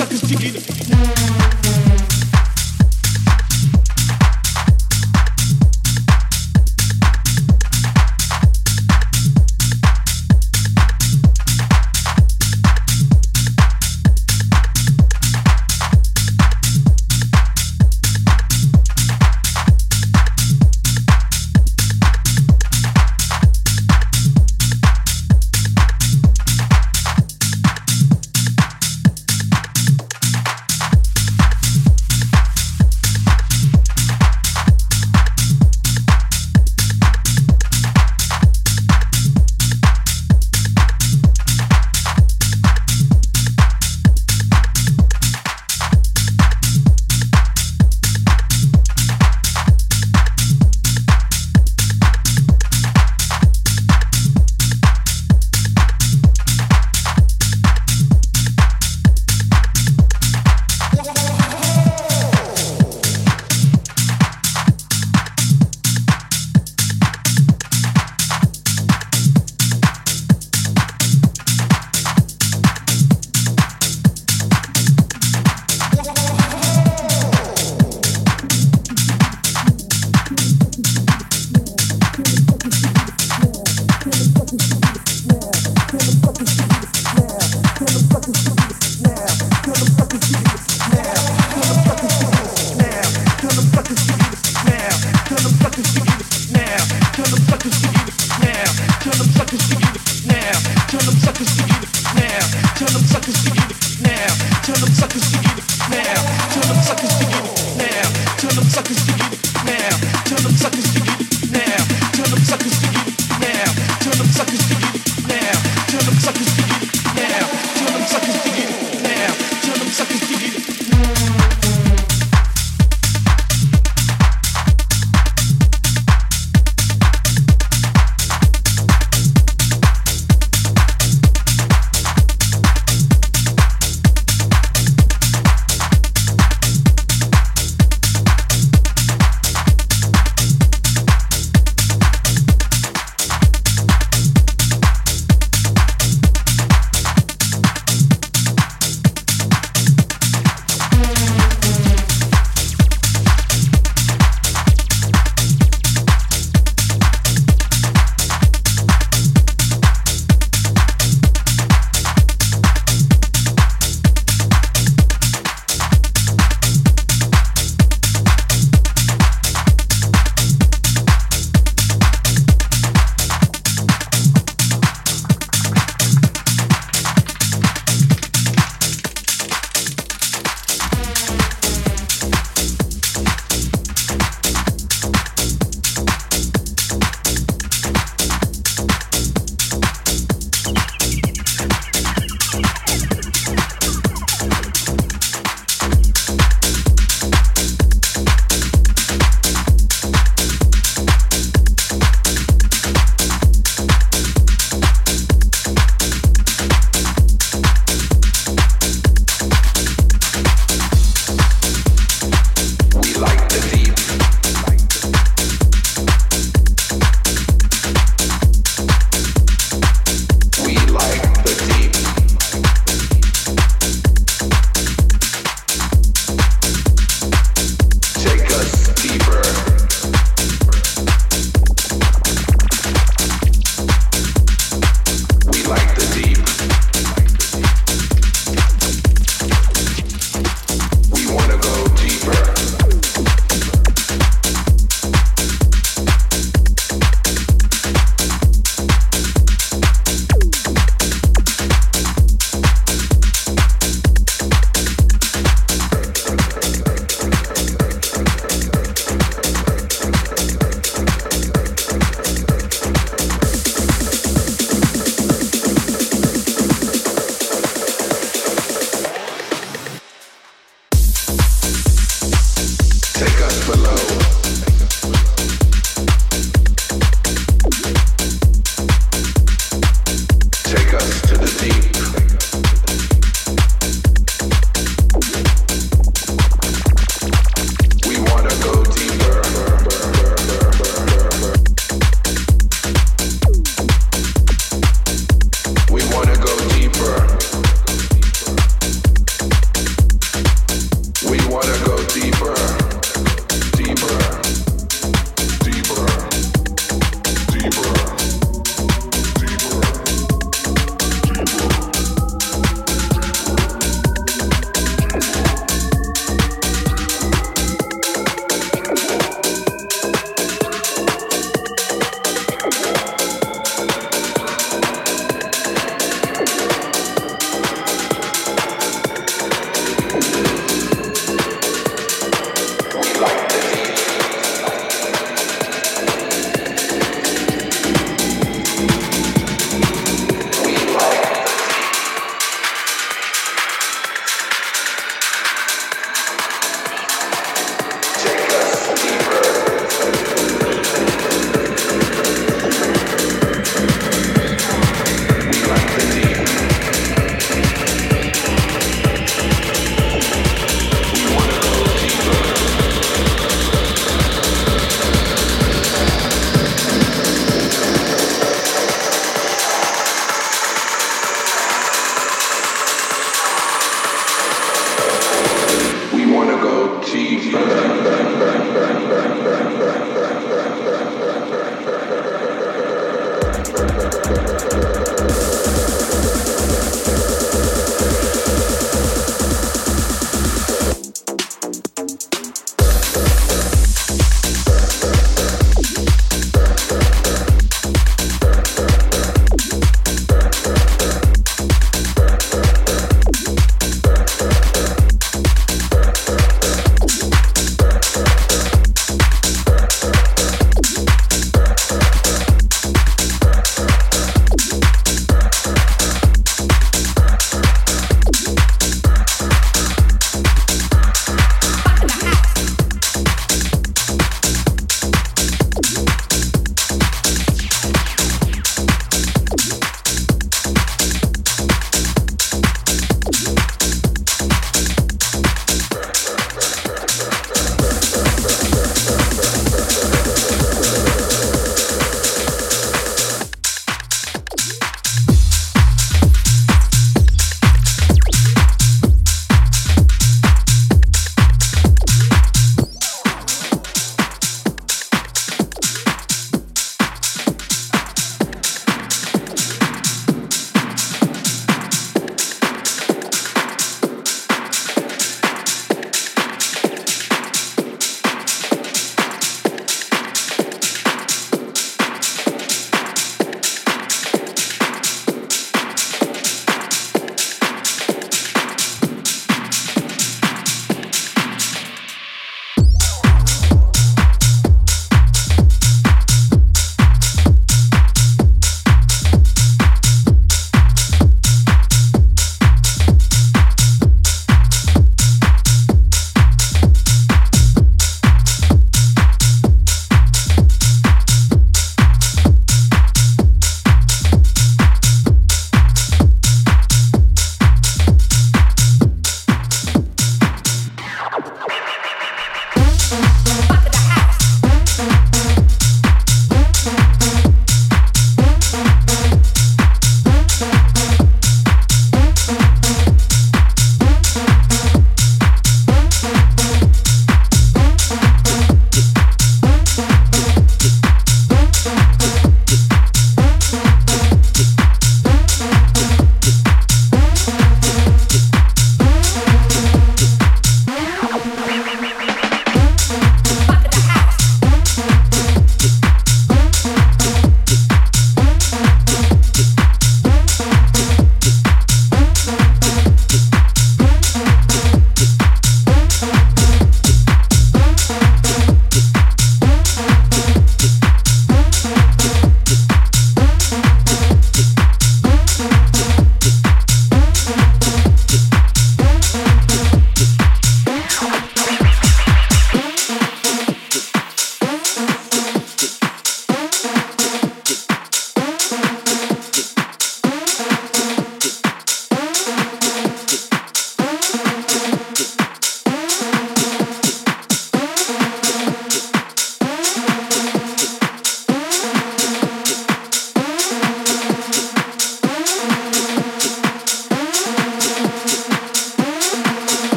suckers to get it now. suckers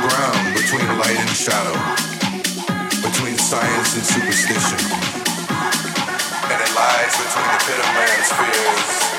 ground between light and shadow, between science and superstition. And it lies between the pit of man's fears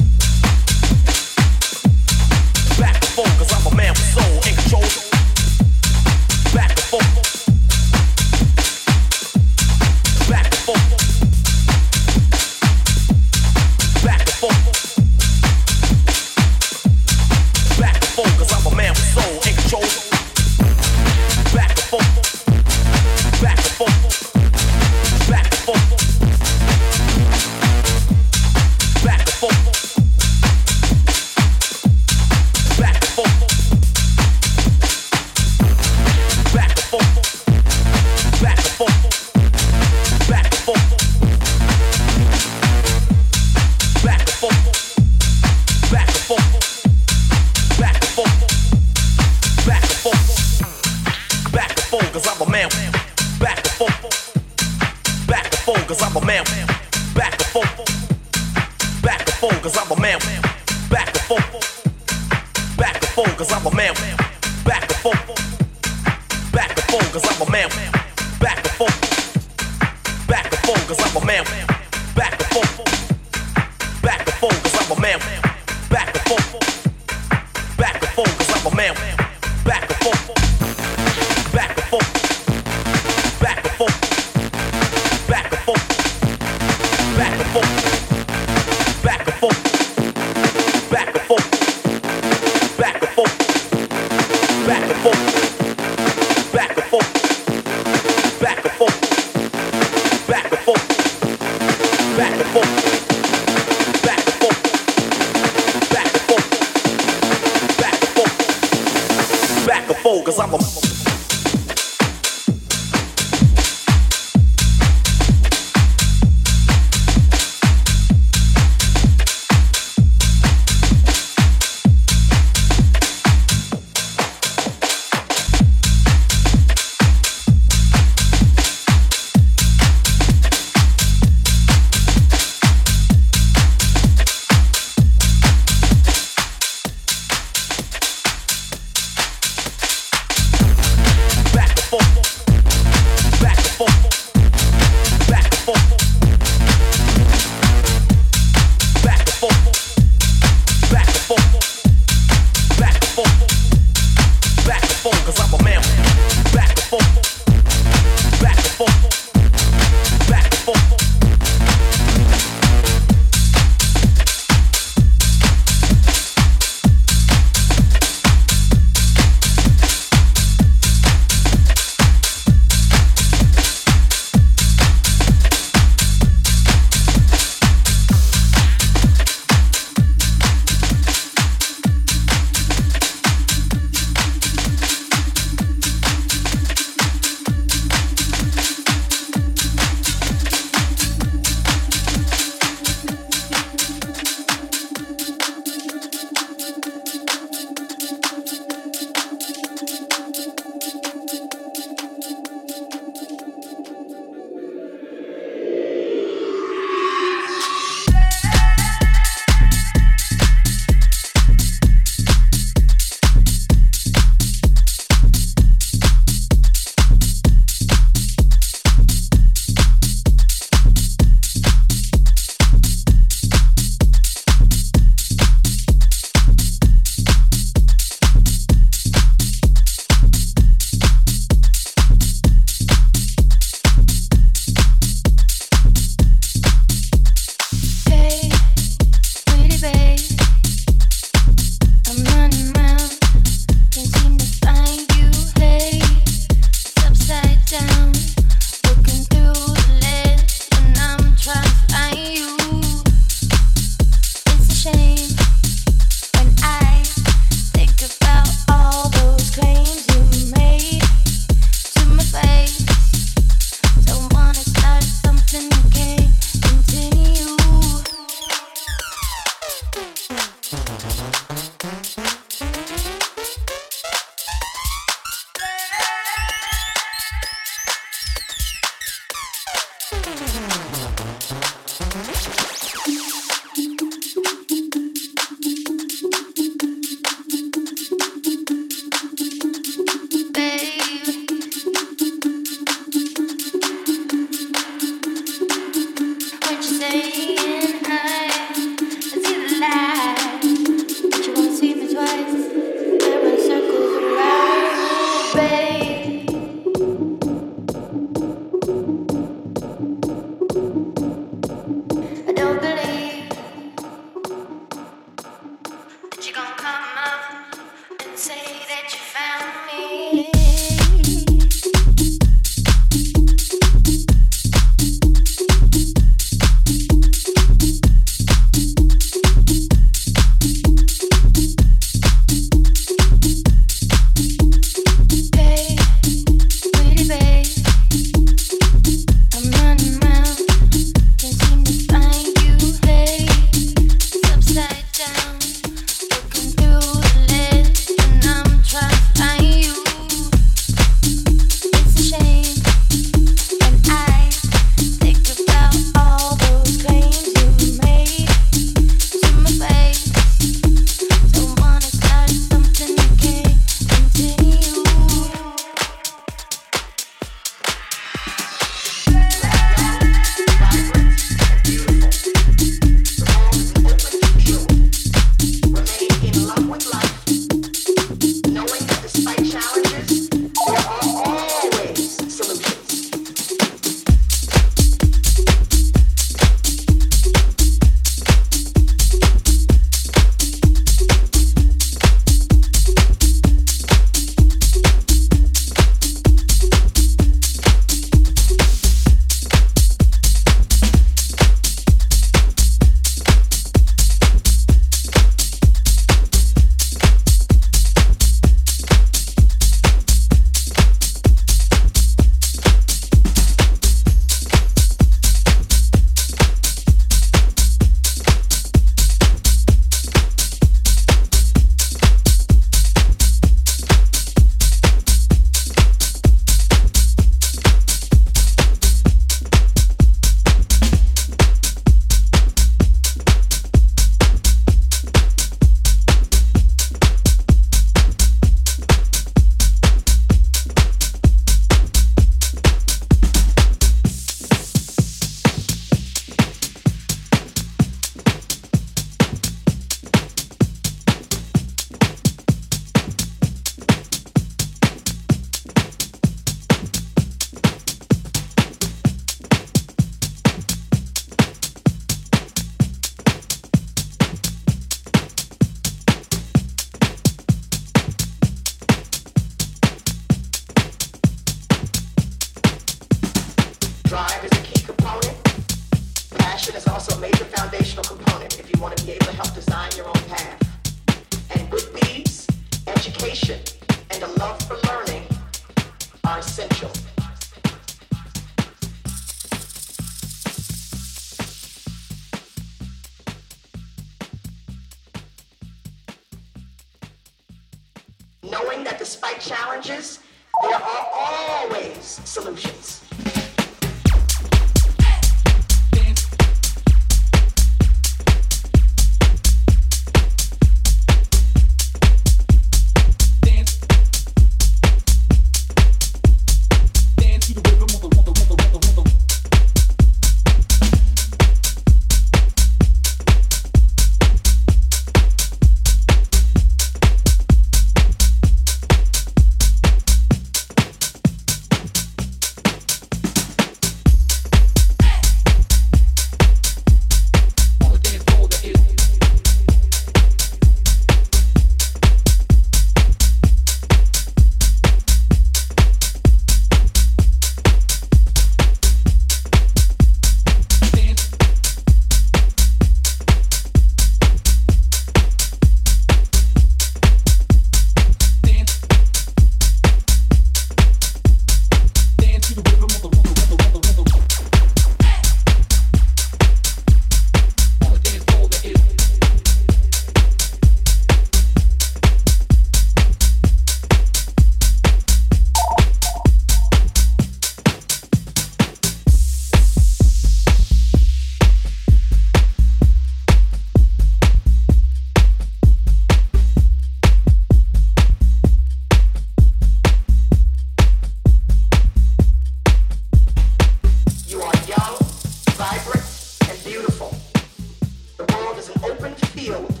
Field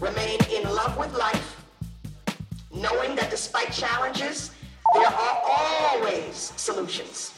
remain in love with life, knowing that despite challenges, there are always solutions.